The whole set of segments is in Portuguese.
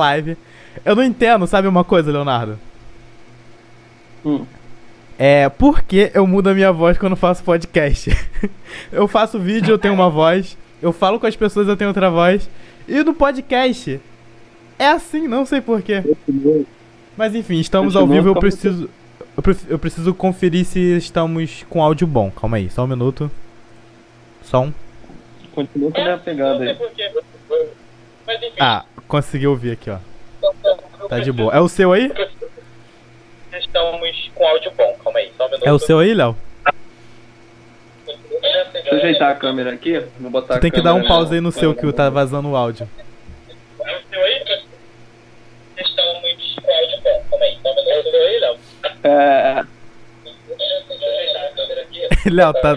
live. Eu não entendo, sabe uma coisa, Leonardo? Hum. É, por que eu mudo a minha voz quando faço podcast? eu faço vídeo, eu tenho uma voz. Eu falo com as pessoas, eu tenho outra voz. E no podcast, é assim, não sei porquê. Mas enfim, estamos ao vivo, eu preciso. Eu, pre- eu preciso conferir se estamos com áudio bom. Calma aí, só um minuto. Som. Continua com a minha pegada aí. Mas enfim, Ah, consegui ouvir aqui, ó. Tá de boa. É o seu aí? estamos com áudio bom. Calma aí, só um minuto. É o seu aí, Léo? Deixa eu ajeitar a câmera aqui. Vou botar Tu a tem que dar um pause aí no seu que tá vazando o áudio. É o seu aí? Estamos com áudio bom. Calma aí, só um minuto. É o seu aí, Léo? É, Deixa eu ajeitar a câmera aqui. Léo, tá,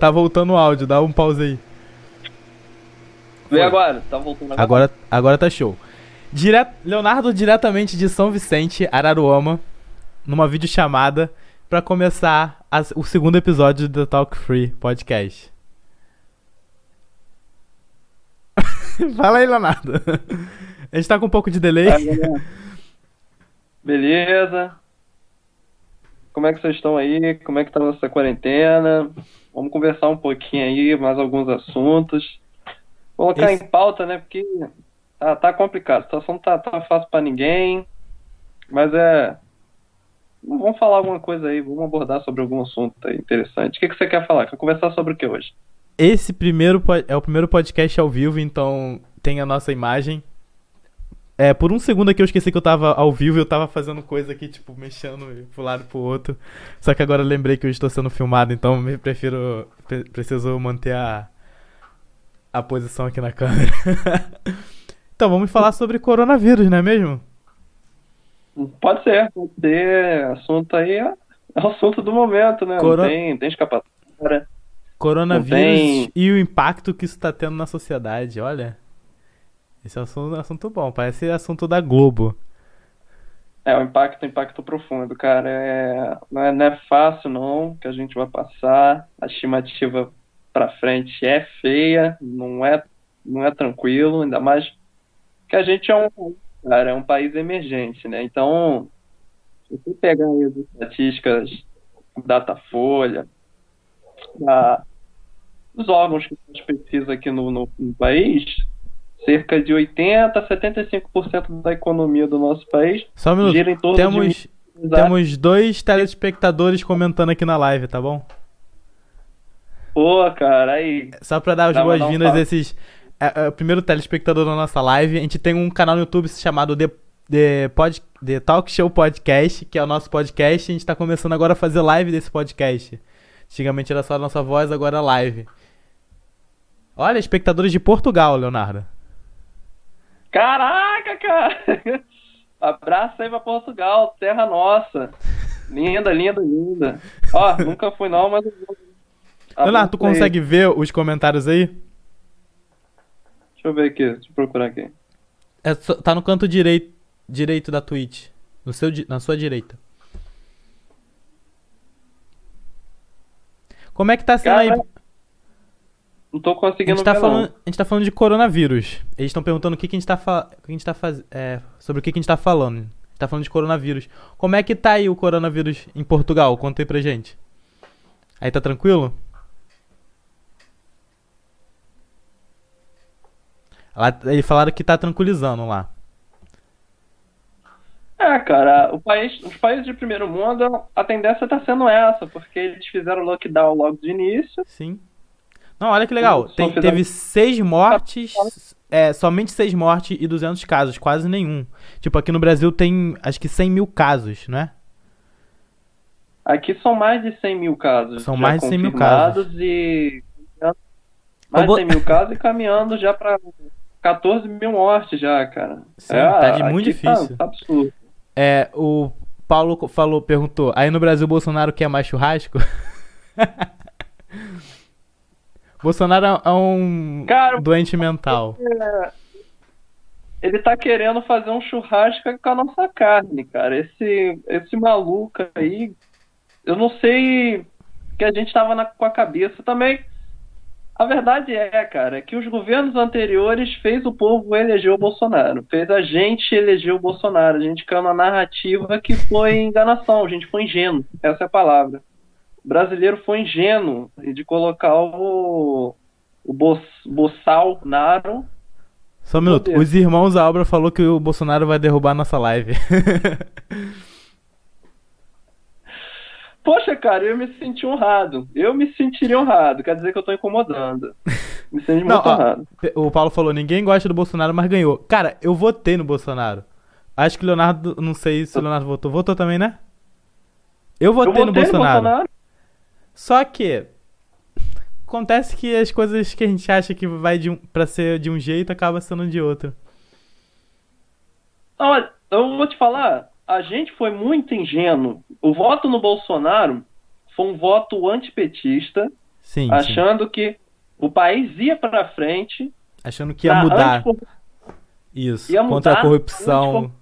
tá voltando o áudio, dá um pause aí. Vê agora. Tá voltando agora. Agora, agora tá show. Dire... Leonardo diretamente de São Vicente, Araruama, numa videochamada pra começar as- o segundo episódio do Talk Free Podcast. Fala aí, Leonardo. A gente tá com um pouco de delay. Beleza. Como é que vocês estão aí? Como é que tá a nossa quarentena? Vamos conversar um pouquinho aí, mais alguns assuntos. Colocar Esse- em pauta, né? Porque tá, tá complicado. A situação tá, tá fácil pra ninguém. Mas é. Vamos falar alguma coisa aí, vamos abordar sobre algum assunto aí interessante. O que, que você quer falar? Quer conversar sobre o que hoje? Esse primeiro é o primeiro podcast ao vivo, então tem a nossa imagem. É, por um segundo aqui eu esqueci que eu tava ao vivo e eu tava fazendo coisa aqui, tipo, mexendo pro lado e pro outro. Só que agora eu lembrei que eu estou sendo filmado, então me prefiro. pre- preciso manter a. a posição aqui na câmera. então vamos falar sobre coronavírus, não é mesmo? Pode ser, pode ser. Assunto aí é, é o assunto do momento, né? Não tem, tem escapatória. Coronavírus tem- e o impacto que isso tá tendo na sociedade, olha. Esse é um assunto, assunto bom, parece assunto da Globo. É, o impacto, impacto profundo, cara. É, não, é, não é fácil, não, que a gente vai passar. A estimativa pra frente é feia, não é, não é tranquilo, ainda mais que a gente é um, cara, é um país emergente, né? Então, se você pegar aí as estatísticas Datafolha, da, dos órgãos que faz pesquisa aqui no, no, no país, cerca de 80 a 75% da economia do nosso país Só um gira em torno Temos, de temos dois telespectadores comentando aqui na live, tá bom? Pô, cara, aí. Só pra dar as um boas-vindas a esses. É, é, o primeiro telespectador da nossa live. A gente tem um canal no YouTube chamado The, The, Pod, The Talk Show Podcast, que é o nosso podcast. A gente tá começando agora a fazer live desse podcast. Antigamente era só a nossa voz, agora é live. Olha, espectadores de Portugal, Leonardo. Caraca, cara! Abraço aí pra Portugal, terra nossa. Linda, linda, linda. Ó, nunca fui não, mas. Vou. Leonardo, tu aí. consegue ver os comentários aí? Deixa eu ver aqui, deixa eu procurar aqui. É tá no canto direito, direito da Twitch. No seu, na sua direita. Como é que tá sendo aí? Cara, Não tô A conseguindo gente, tá ver, falando, não. a gente tá falando de coronavírus. Eles estão perguntando o que, que a gente tá fa- o que a gente tá faz... é, sobre o que, que a gente tá falando. A gente tá falando de coronavírus. Como é que tá aí o coronavírus em Portugal? Conta aí pra gente. Aí tá tranquilo? Lá, eles falaram que tá tranquilizando lá. É, cara, país, os países de primeiro mundo, a tendência tá sendo essa, porque eles fizeram lockdown logo de início. Sim. Não, olha que legal. Tem- fizeram- teve seis mortes, é, somente seis mortes e 200 casos, quase nenhum. Tipo, aqui no Brasil tem acho que 100 mil casos, não é? Aqui são mais de 100 mil casos. São mais de 100 mil confirmados E. Mais de 100 mil casos e caminhando já pra 14 mil mortes já, cara. Sim, tá de muito tá- difícil. Tá, absurdo. É, o Paulo falou, perguntou, aí no Brasil Bolsonaro quer mais churrasco? Bolsonaro é- é um Cara, doente mental. Ele tá querendo fazer um churrasco com a nossa carne, cara. Esse, esse maluco aí, eu não sei que a gente tava na- com a cabeça também. A verdade é, cara, que os governos anteriores fez o povo eleger o Bolsonaro. Fez a gente eleger o Bolsonaro. A gente caiu na narrativa que foi enganação. A gente foi ingênuo. Essa é a palavra. O brasileiro foi ingênuo de colocar o, o Bo, Bolsonaro. Só um minuto. Poder. Os irmãos da obra falou que o Bolsonaro vai derrubar nossa live. Poxa, cara, eu me senti honrado. Eu me sentiria honrado. Quer dizer que eu tô incomodando. Me senti muito ó, honrado. o Paulo falou: ninguém gosta do Bolsonaro, mas ganhou. Cara, eu votei no Bolsonaro. Acho que o Leonardo, não sei se o Leonardo votou. Votou também, né? Eu votei, eu no, votei Bolsonaro. Só que acontece que as coisas que a gente acha que vai de um, pra ser de um jeito acaba sendo de outro. Olha, eu vou te falar, a gente foi muito ingênuo. O voto no Bolsonaro foi um voto antipetista, Sim, sim. achando que o país ia para frente, Achando que ia na mudar. anticor- Isso. ia Contra mudar a corrupção.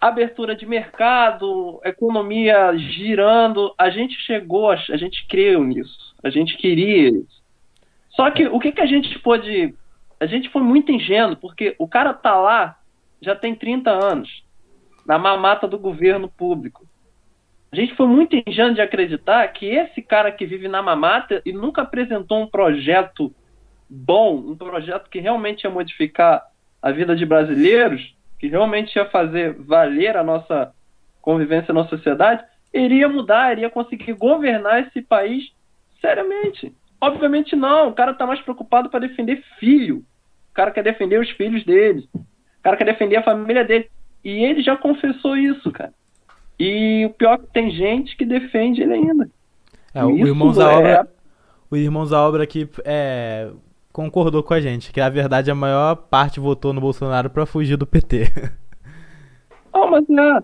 abertura de mercado, economia girando. A gente chegou, a a gente creu nisso. A gente queria isso. Só que o que, que a gente pôde. A gente foi muito ingênuo, porque o cara tá lá já tem 30 anos, na mamata do governo público. A gente foi muito ingênuo de acreditar que esse cara que vive na mamata e nunca apresentou um projeto bom, um projeto que realmente ia modificar a vida de brasileiros, que realmente ia fazer valer a nossa convivência na sociedade, iria mudar, iria conseguir governar esse país seriamente. Obviamente não, o cara tá mais preocupado para defender filho. O cara quer defender os filhos dele. O cara quer defender a família dele. E ele já confessou isso, cara. E o pior é que tem gente que defende ele ainda. É, o Irmãos da é- Obra. O Irmãos da Obra aqui é, concordou com a gente, que na verdade a maior parte votou no Bolsonaro pra fugir do PT. Não, mas não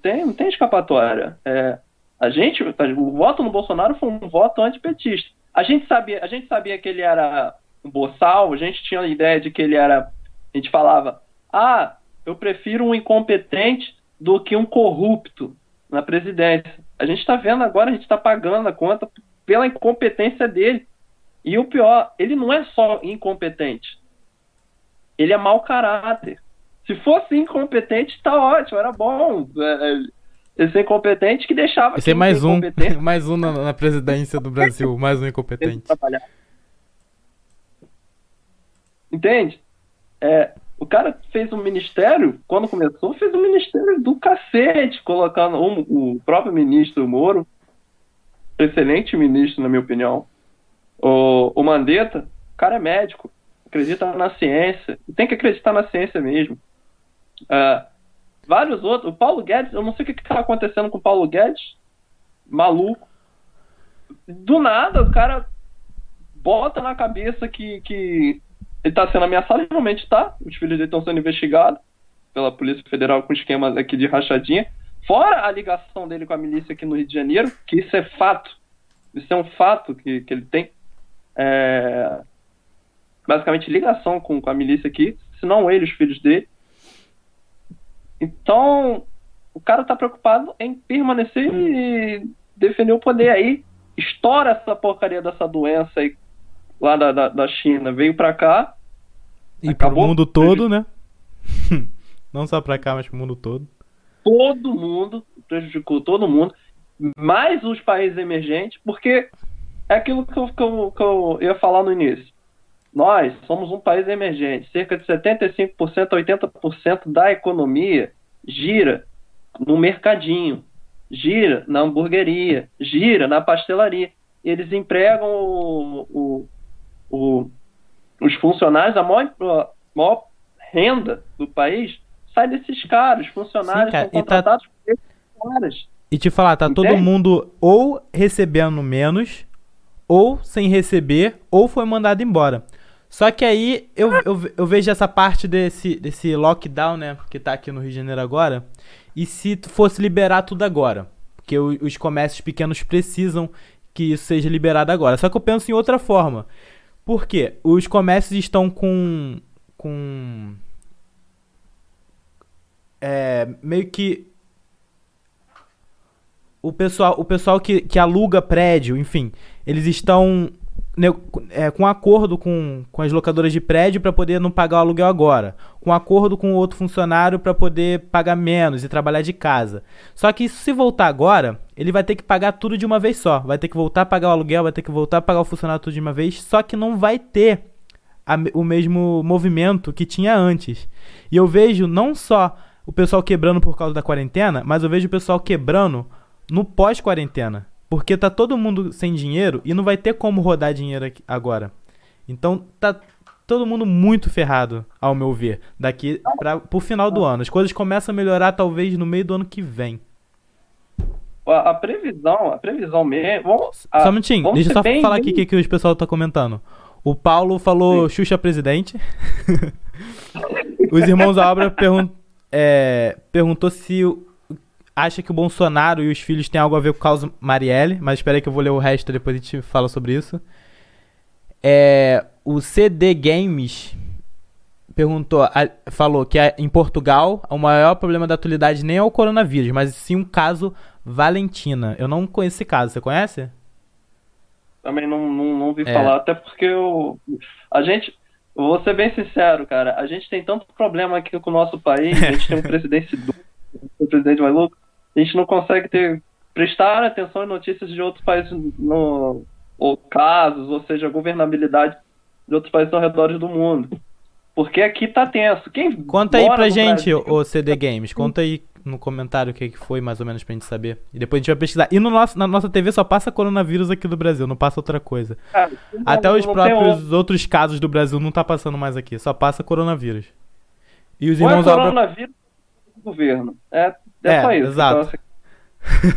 tem, não tem escapatória. É, a gente, o voto no Bolsonaro foi um voto antipetista. A gente sabia, a gente sabia que ele era um boçal, a gente tinha a ideia de que ele era. A gente falava, ah, eu prefiro um incompetente do que um corrupto na presidência. A gente está vendo agora, a gente está pagando a conta pela incompetência dele. E o pior, ele não é só incompetente. Ele é mau caráter. Se fosse incompetente, tá ótimo, era bom. É, Esse incompetente que deixava Esse é mais tem um, mais um na, na presidência do Brasil, mais um incompetente. Entende? É, o cara fez um ministério, quando começou, fez um ministério do cacete, colocando o, o próprio ministro Moro, excelente ministro, na minha opinião. O, o Mandetta, o cara é médico, acredita na ciência, tem que acreditar na ciência mesmo. É, vários outros, o Paulo Guedes, eu não sei o que está acontecendo com o Paulo Guedes, maluco. Do nada, o cara bota na cabeça que, que ele está sendo ameaçado, realmente está. Os filhos dele estão sendo investigados pela Polícia Federal com esquemas aqui de rachadinha. Fora a ligação dele com a milícia aqui no Rio de Janeiro, que isso é fato. Isso é um fato que, que ele tem. É, basicamente ligação com, com a milícia aqui, se não ele, os filhos dele. Então, o cara tá preocupado em permanecer e defender o poder aí. Estoura essa porcaria dessa doença aí lá da, da, da China, veio pra cá, E pro Acabou? mundo todo, né? Não só pra cá, mas pro mundo todo. todo mundo, prejudicou todo mundo, mais os países emergentes, porque é aquilo que eu, que eu, que eu ia falar no início. Nós somos um país emergente. Cerca de 75% a 80% da economia gira no mercadinho, gira na hamburgueria, gira na pastelaria. Eles empregam o, o, o- os funcionários, a maior, a maior renda do país sai desses caras. Os funcionários Sim, cara, são tá- contratados por esses caras. E te falar, tá todo Entende? mundo ou recebendo menos, ou sem receber, ou foi mandado embora. Só que aí eu, eu, eu vejo essa parte desse, desse lockdown, né? Que tá aqui no Rio de Janeiro agora. E se fosse liberar tudo agora? Porque os comércios pequenos precisam que isso seja liberado agora. Só que eu penso em outra forma. Por quê? Os comércios estão com. com. É, meio que o pessoal, o pessoal que, que aluga prédio, enfim, eles estão é, com acordo com, com as locadoras de prédio para poder não pagar o aluguel agora, com acordo com outro funcionário para poder pagar menos e trabalhar de casa. Só que se voltar agora, ele vai ter que pagar tudo de uma vez só. Vai ter que voltar a pagar o aluguel, vai ter que voltar a pagar o funcionário tudo de uma vez, só que não vai ter a o mesmo movimento que tinha antes. E eu vejo não só o pessoal quebrando por causa da quarentena, mas eu vejo o pessoal quebrando no pós-quarentena. Porque tá todo mundo sem dinheiro e não vai ter como rodar dinheiro aqui- agora. Então tá todo mundo muito ferrado, ao meu ver, daqui para pro final do ano. As coisas começam a melhorar talvez no meio do ano que vem. A, a previsão, a previsão mesmo. Vamos, a- só um minutinho, deixa eu só bem- falar aqui o que, o pessoal tá comentando. O Paulo falou Xuxa presidente. Os irmãos da obra pergun é, perguntou se o- acha que o Bolsonaro e os filhos têm algo a ver com o caos Marielle, mas espera aí que eu vou ler o resto depois a gente fala sobre isso. É, o CD Games perguntou, a- falou que a- em Portugal o maior problema da atualidade nem é o coronavírus, mas sim um caso Valentina. Eu não conheço esse caso, você conhece? Também não, não, não ouvi É. falar, até porque eu, a gente, vou ser bem sincero, cara, a gente tem tanto problema aqui com o nosso país, a gente tem um presidente duro, um presidente maluco, a gente não consegue ter, prestar atenção em notícias de outros países, no, ou casos, ou seja, governabilidade de outros países ao redor do mundo. Porque aqui tá tenso. Quem Conta aí pra gente, Brasil- o CD Games. Conta aí no comentário o que que foi, mais ou menos, pra gente saber. E depois a gente vai pesquisar. E no nosso, na nossa TV só passa coronavírus aqui do Brasil, não passa outra coisa. Cara, Até os próprios outros casos do Brasil não tá passando mais aqui, só passa coronavírus. E os é irmãos da obra. coronavírus ou governo. É, é, exato. Então,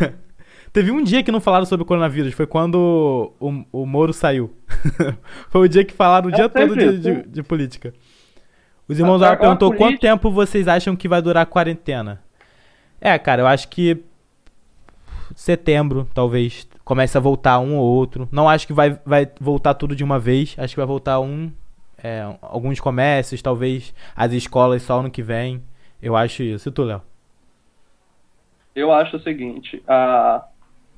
assim, Teve um dia que não falaram sobre o coronavírus, foi quando o, o Moro saiu. foi o dia que falaram o É dia todo de, de- isso. de política. Os irmãos A- da a- obra perguntou política- quanto tempo vocês acham que vai durar a quarentena. É, cara, eu acho que setembro, talvez, comece a voltar um ou outro. Não acho que vai, vai voltar tudo de uma vez. Acho que vai voltar um. é, alguns comércios, talvez as escolas só ano que vem. Eu acho isso. E tu, Léo? Eu acho o seguinte, a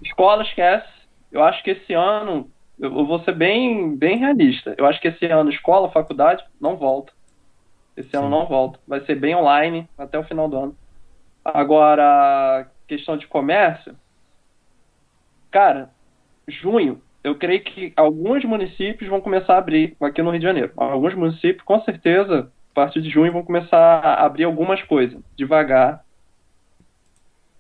escola esquece. Eu acho que esse ano, eu vou ser bem, bem realista. Eu acho que esse ano escola, faculdade, não volta. Esse ano Sim. não volta. Vai ser bem online até o final do ano. Agora, questão de comércio, cara, junho, eu creio que alguns municípios vão começar a abrir aqui no Rio de Janeiro. Alguns municípios, com certeza, a partir de junho, vão começar a abrir algumas coisas, devagar.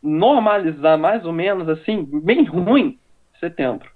Normalizar mais ou menos assim, bem ruim, setembro.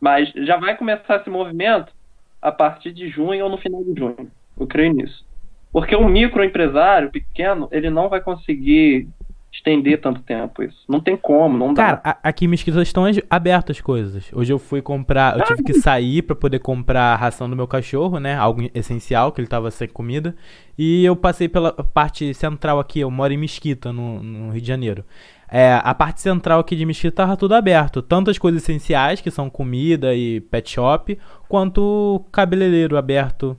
Mas já vai começar esse movimento a partir de junho ou no final de junho. Eu creio nisso. Porque o microempresário pequeno, ele não vai conseguir estender tanto tempo isso. Não tem como, não dá. Cara, aqui em Mesquita estão as- abertas as coisas. Hoje eu fui comprar, eu tive que sair pra poder comprar a ração do meu cachorro, né? Algo essencial, que ele tava sem comida. E eu passei pela parte central aqui, eu moro em Mesquita, no, no Rio de Janeiro. É, a parte central aqui de Mesquita tava tudo aberto. Tanto as coisas essenciais, que são comida e pet shop, quanto cabeleireiro aberto.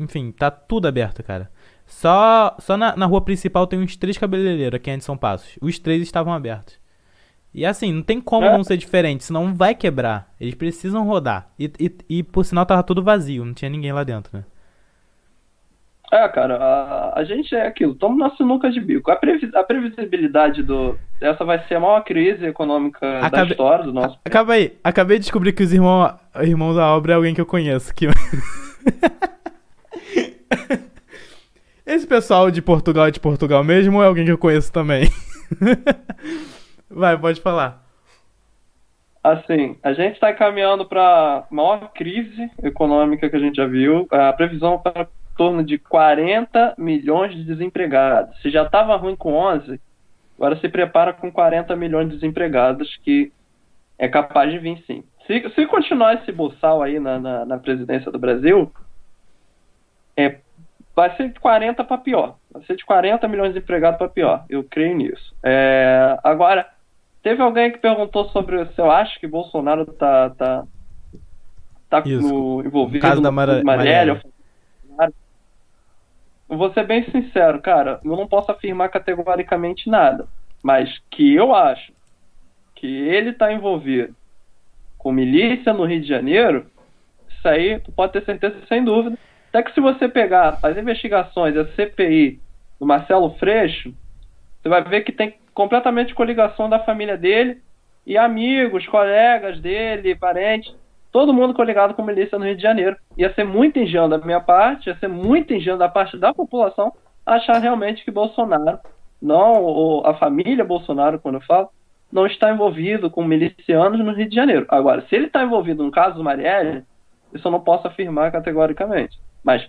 Enfim, tá tudo aberto, cara. Só, só na, na rua principal tem uns três cabeleireiros aqui em São Passos. Os três estavam abertos. E assim, não tem como É. não ser diferente, senão vai quebrar. Eles precisam rodar. E, e, e por sinal tava tudo vazio, não tinha ninguém lá dentro, né? É, cara, a, a gente é aquilo, estamos na sinuca de bico. A, previ- a previsibilidade do. Essa vai ser a maior crise econômica da história do nosso Acaba aí, acabei de descobrir que os irmãos, irmãos da obra é alguém que eu conheço. Que... Esse pessoal de Portugal é de Portugal mesmo ou é alguém que eu conheço também? Vai, pode falar. Assim, a gente está caminhando para a maior crise econômica que a gente já viu. A previsão para em torno de 40 milhões de desempregados. Se já estava ruim com 11, agora se prepara com 40 milhões de desempregados, que é capaz de vir sim. Se, se continuar esse boçal aí na, na, na presidência do Brasil, é, vai ser de 40 para pior. Vai ser de 40 milhões de desempregados para pior. Eu creio nisso. É, agora, Teve alguém que perguntou sobre se eu acho que Bolsonaro tá, tá, tá no- envolvido No caso da no Mara- Marielle. Eu vou ser bem sincero, cara, eu não posso afirmar categoricamente nada, mas que eu acho que ele tá envolvido com milícia no Rio de Janeiro, Isso aí, tu pode ter certeza, sem dúvida. Até que se você pegar as investigações, a CPI do Marcelo Freixo, você vai ver que tem completamente coligação da família dele e amigos, colegas dele, parentes, todo mundo coligado com milícia no Rio de Janeiro. Ia ser muito ingênuo da minha parte, ia ser muito ingênuo da parte da população achar realmente que Bolsonaro, não ou a família Bolsonaro, quando eu falo, não está envolvido com milicianos no Rio de Janeiro. Agora, se ele está envolvido no caso do Marielle, isso eu não posso afirmar categoricamente. Mas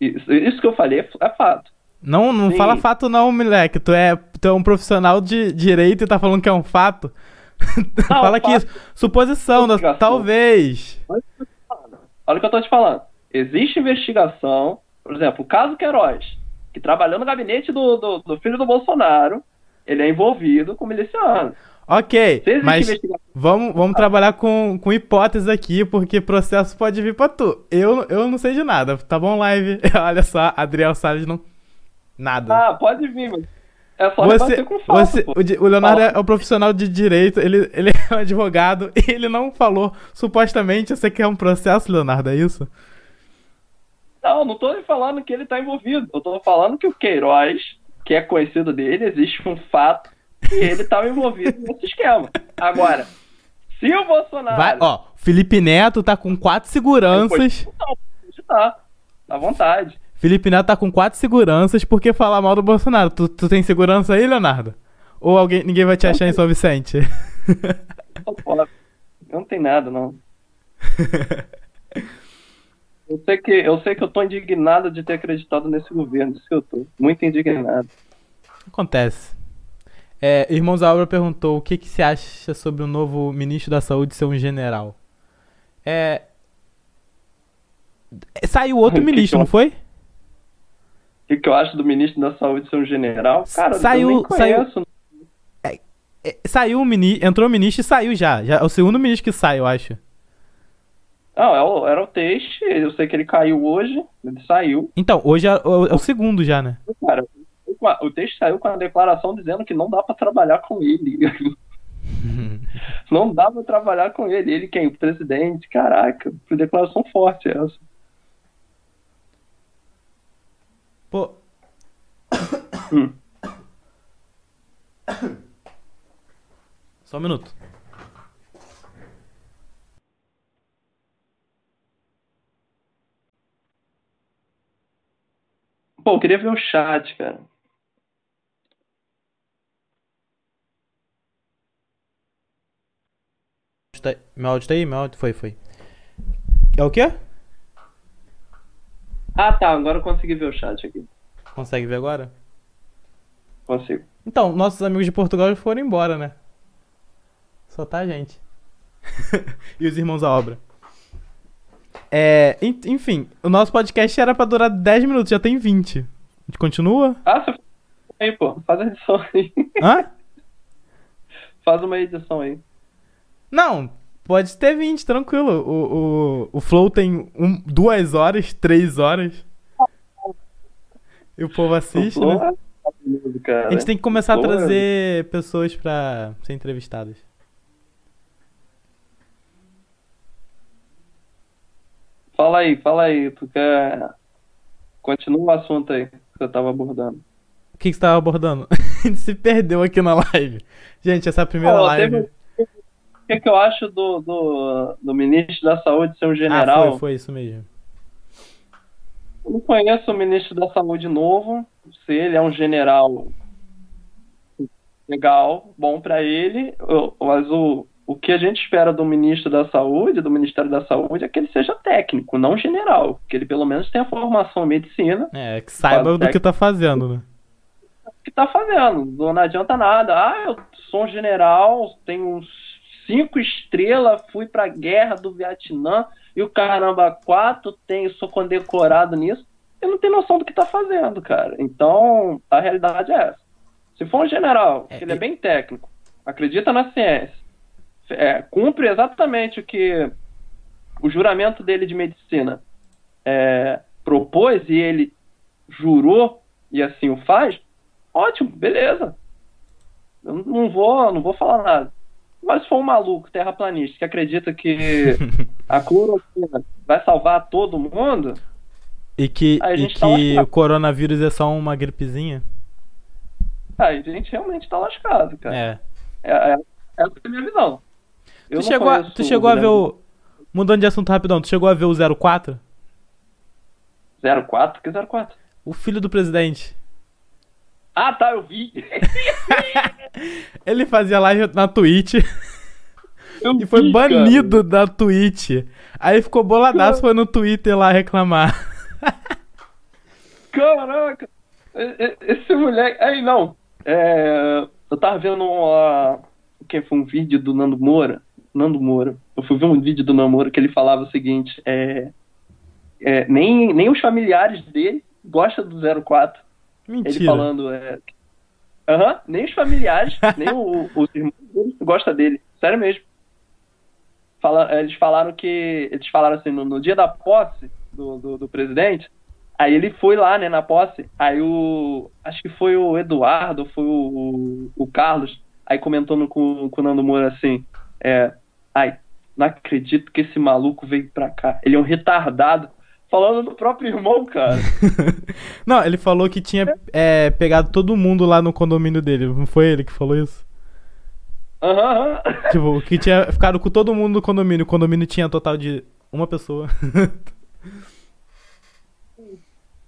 isso, isso que eu falei é, é fato. Não, não Sim. fala fato não, moleque. Tu é, tu é um profissional de direito e tá falando que é um fato. fala que fato- isso. Suposição, da- Investigação. talvez. Olha o que eu tô te falando. Existe investigação, por exemplo, o caso Queiroz, que trabalhou no gabinete do, do, do filho do Bolsonaro, ele é envolvido com miliciano. Ok, mas vamos, vamos trabalhar com, com hipóteses aqui, porque processo pode vir pra tu. Eu, eu não sei de nada, tá bom, live? Olha só, Adriel Salles não. Nada. ah, pode vir, mas é só Você, com fato, você, o, o Leonardo Fala. é um profissional de direito, ele, ele é um advogado e ele não falou, supostamente, você quer um processo, Leonardo, é isso? Não, não tô falando que ele tá envolvido. Eu tô falando que o Queiroz, que é conhecido dele, existe um fato que ele estava envolvido nesse esquema. Agora, se o Bolsonaro. Vai, ó, Felipe Neto tá com quatro seguranças. Não, pode tá. À vontade. Felipe Neto tá com quatro seguranças porque falar mal do Bolsonaro. Tu, tu tem segurança aí, Leonardo? Ou alguém, ninguém vai te achar em São Vicente? Eu não tenho nada, não. Eu sei, que, eu sei que eu tô indignado de ter acreditado nesse governo, isso que eu tô. Muito indignado. Acontece. É, Irmãos perguntou o que, que se acha sobre o novo ministro da Saúde ser um general. É. Saiu outro O que ministro, que eu- não foi? O que, que eu acho do ministro da Saúde ser um general? Cara, Saiu- eu nem conheço. É, saiu um ministro, entrou o ministro e saiu já. já. É o segundo ministro que sai, eu acho. Não, é o- era o Teixe, eu sei que ele caiu hoje, ele saiu. Então, hoje é, o- é o segundo já, né? Cara, o Teixe saiu com a declaração dizendo que não dá pra trabalhar com ele. não dá pra trabalhar com ele. Ele quem? O presidente? Caraca, que declaração forte essa. Pô. Hum. Só um minuto. Pô, eu queria ver o chat, cara. Tá- Meu áudio tá aí? Meu áudio foi, foi. É o quê? Ah, tá, agora eu consegui ver o chat aqui. Consegue ver agora? Consigo. Então, nossos amigos de Portugal já foram embora, né? Só tá a gente. e os irmãos à obra. É, en- enfim, o nosso podcast era pra durar 10 minutos, já tem 20. A gente continua? Ah, você aí, pô, faz a edição aí. Hã? faz uma edição aí. Não, pode ter 20, tranquilo. O, o, o Flow tem um, duas horas, três horas. E o povo assiste, O Flow né? é cara. A gente tem que começar a é- trazer pessoas pra ser entrevistadas. Fala aí, fala aí, tu quer. Continua o assunto aí que você tava abordando. O que, que você tava abordando? A gente se perdeu aqui na live. Gente, essa é a primeira live. teve- O que, que eu acho do, do, do ministro da Saúde ser um Ah, general? foi, foi isso mesmo. Eu não conheço o ministro da Saúde novo. Se ele é um general legal, bom pra ele, mas o, o que a gente espera do ministro da Saúde, do Ministério da Saúde, é que ele seja técnico, não general. Que ele pelo menos tenha formação em medicina, É, que saiba do que tá fazendo, né? que tá fazendo. Não, não adianta nada. Ah, eu sou um general, tenho cinco estrelas, fui pra guerra do Vietnã e o caramba quatro, tenho, sou condecorado nisso. Ele não tem noção do que tá fazendo, cara. Então, a realidade é essa. Se for um general, É, ele é bem técnico, acredita na ciência, é, cumpre exatamente o que o juramento dele de medicina é, propôs e ele jurou e assim o faz, ótimo, beleza. Eu não vou, não vou falar nada. Mas se for um maluco terraplanista que acredita que a cloroquina vai salvar todo mundo, E que, e tá que lascado. o coronavírus é só uma gripezinha? aí a gente realmente tá lascado, cara. É. É, é, essa é a minha visão. Eu Tu chegou, a, tu chegou a ver o. Mudando de assunto rapidão, tu chegou a ver o 04? 04? Que 04? O filho do presidente. Ah, tá, eu vi. Ele fazia live na Twitch Eu e foi vi, banido da Twitch. Aí ficou boladaço, foi no Twitter lá reclamar. Cara. Caraca. Esse moleque. Aí, não. É, eu tava vendo uma. O que foi um vídeo do Nando Moura? Nando Moura. Eu fui ver um vídeo do Nando Moura que ele falava o seguinte: é, é, nem, nem os familiares dele gostam do 04. Ele Mentira. falando. É, Aham, nem os familiares, nem o, os irmãos dele gostam dele. Sério mesmo. Fala, eles falaram que. Eles falaram assim, no, no dia da posse do, do, do presidente, aí ele foi lá, né, na posse. Aí o. Acho que foi o Eduardo, foi o, o, o Carlos. Aí comentou no, com, com o Nando Moura assim. É. Ai, não acredito que esse maluco veio pra cá. Ele é um retardado. Falando do próprio irmão, cara. Não, ele falou que tinha é, pegado todo mundo lá no condomínio dele. Não foi ele que falou isso? Aham, aham. Tipo, que tinha ficado com todo mundo no condomínio. O condomínio tinha total de uma pessoa.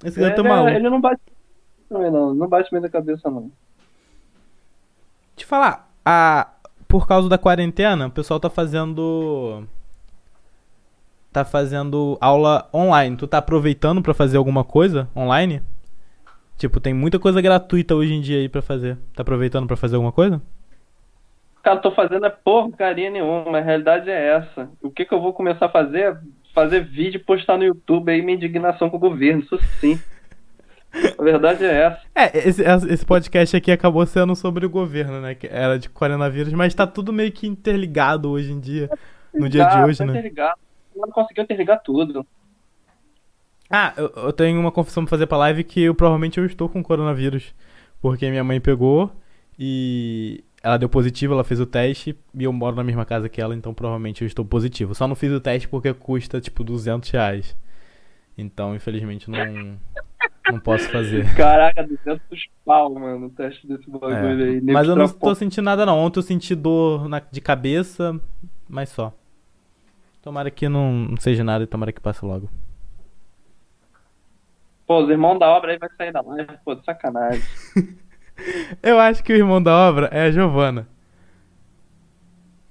Esse garoto é Ele, maluco. ele não bate também não, não bate bem na cabeça não. Te falar, a... por causa da quarentena, o pessoal tá fazendo. Tá fazendo aula online. Tu tá aproveitando pra fazer alguma coisa online? Tipo, tem muita coisa gratuita hoje em dia aí pra fazer. Tá aproveitando pra fazer alguma coisa? Cara, tô fazendo é porcaria nenhuma, a realidade é essa. O que que eu vou começar a fazer? Fazer vídeo e postar no YouTube aí minha indignação com o governo, isso sim. A verdade é essa. É, esse, esse podcast aqui acabou sendo sobre o governo, né? Que era de coronavírus, mas tá tudo meio que interligado hoje em dia. No dia de Ah, hoje, tá né? interligado. Não conseguiu interligar tudo. Ah, eu, eu tenho uma confissão pra fazer pra live que eu provavelmente eu estou com coronavírus. Porque minha mãe pegou e ela deu positivo, ela fez o teste e eu moro na mesma casa que ela, então provavelmente eu estou positivo. Só não fiz o teste porque custa tipo 200 reais. Então, infelizmente, não, não posso fazer. Caraca, 200 pau, mano, o teste desse bagulho É, aí. Mas eu não tô sentindo nada não. Ontem eu senti dor na- de cabeça, mas só. Tomara que não, seja nada e tomara que passe logo. Pô, os irmãos da obra aí vai sair da live, pô, de sacanagem. Eu acho que o irmão da obra é a Giovana.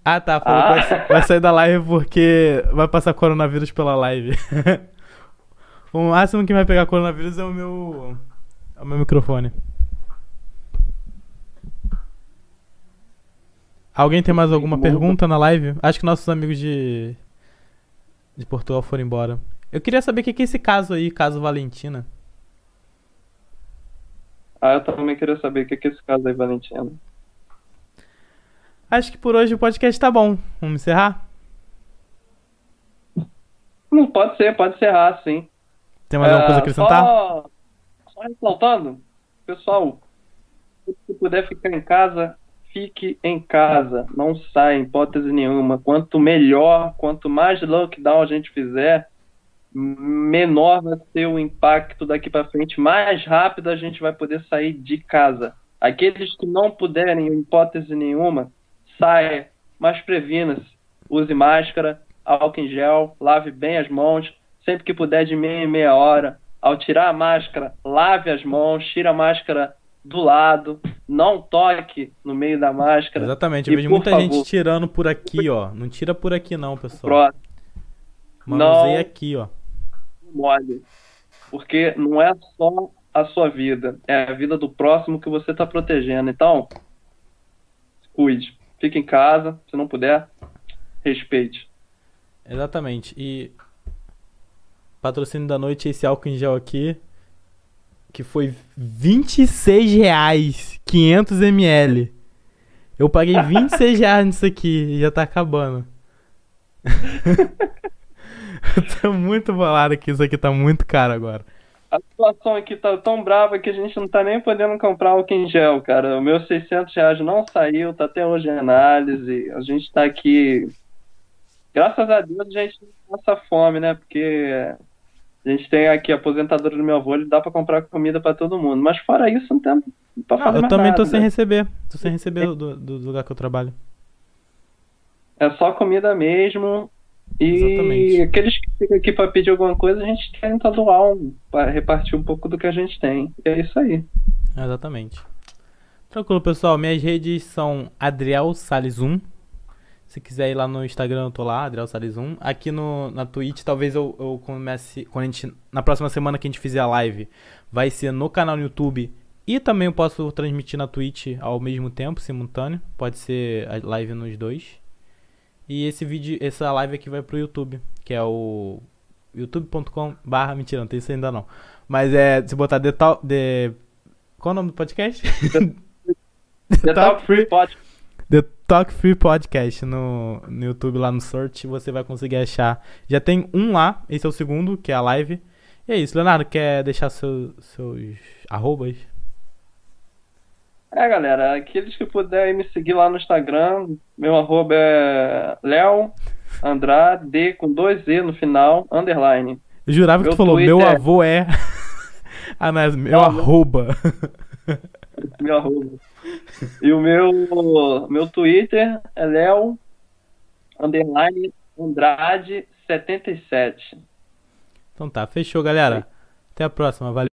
Ah, tá. Falou Ah. que vai, sa- vai sair da live porque vai passar coronavírus pela live. o máximo que vai pegar coronavírus é o meu. É o meu microfone. Alguém tem mais alguma pergunta na live? Acho que nossos amigos de. De Portugal foram embora. Eu queria saber o que que é esse caso aí, caso Valentina. Ah, eu também queria saber o que que é esse caso aí, Valentina. Acho que por hoje o podcast tá bom. Vamos encerrar? Não, pode ser, pode encerrar, sim. Tem mais alguma coisa a É, acrescentar? Só, só ressaltando, pessoal, se puder ficar em casa, fique em casa. Não saia, em hipótese nenhuma. Quanto melhor, quanto mais lockdown a gente fizer, menor vai ser o impacto daqui para frente. Mais rápido a gente vai poder sair de casa. Aqueles que não puderem, em hipótese nenhuma, saia, mas previna-se. Use máscara, álcool em gel, lave bem as mãos, sempre que puder de meia em meia hora. Ao tirar a máscara, lave as mãos, tira a máscara do lado, não toque no meio da máscara. Exatamente, eu E, vejo muita favor, gente tirando por aqui, ó. Não tira por aqui não, pessoal. Próximo, Manusei Não. aqui, ó. mole. Porque não é só a sua vida, é a vida do próximo que você está protegendo. Então, cuide. Fique em casa, se não puder, respeite. Exatamente. E patrocínio da noite esse álcool em gel aqui, que foi 26 reais, 500 ml. Eu paguei 26 reais nisso aqui e já tá acabando. Eu tô muito bolado que isso aqui tá muito caro agora. A situação aqui tá tão brava que a gente não tá nem podendo comprar álcool em gel, cara. O meu 600 reais não saiu, tá até hoje em análise. A gente tá aqui Graças a Deus a gente não passa fome, né? Porque a gente tem aqui a aposentadora do meu avô, ele dá pra comprar comida pra todo mundo. Mas fora isso, não tem pra fazer eu mais também nada. tô sem receber. Tô sem receber do, do lugar que eu trabalho. É só comida mesmo. E Exatamente. aqueles que ficam aqui pra pedir alguma coisa, a gente tenta doar um, pra repartir um pouco do que a gente tem. E é isso aí. Exatamente. Tranquilo, pessoal. Minhas redes são Adriel Salles 1. Se quiser ir lá no Instagram, eu tô lá, Adriel Salles 1. Aqui no, na Twitch, talvez eu, eu comece. Quando a gente, na próxima semana que a gente fizer a live, vai ser no canal no YouTube. E também eu posso transmitir na Twitch ao mesmo tempo, simultâneo. Pode ser a live nos dois. E esse vídeo, essa live aqui vai pro YouTube, que é o youtube.com barra, mentira, não tem isso ainda não. Mas é, se botar The Talk, The... Qual é o nome do podcast? The Talk Free Pod. Talk Free Podcast no, no YouTube, lá no search, você vai conseguir achar. Já tem um lá, esse é o segundo, que é a live. E é isso, Leonardo, quer deixar seu, seus arrobas? É, galera, aqueles que puderem me seguir lá no Instagram, meu arroba é Léo Andrade, com dois E no final, underline. Eu jurava que Meu tu falou, Twitter meu é- avô é... ah, não, é meu Não, arroba. Meu arroba. E o meu, meu Twitter é Léo underline Andrade 77. então tá, fechou, galera. Até a próxima, valeu.